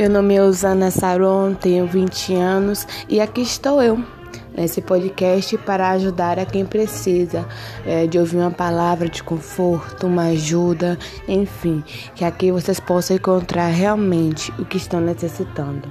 Meu nome é Usana Saron, tenho 20 anos e aqui estou eu nesse podcast para ajudar a quem precisa é, de ouvir uma palavra de conforto, uma ajuda, enfim, que aqui vocês possam encontrar realmente o que estão necessitando.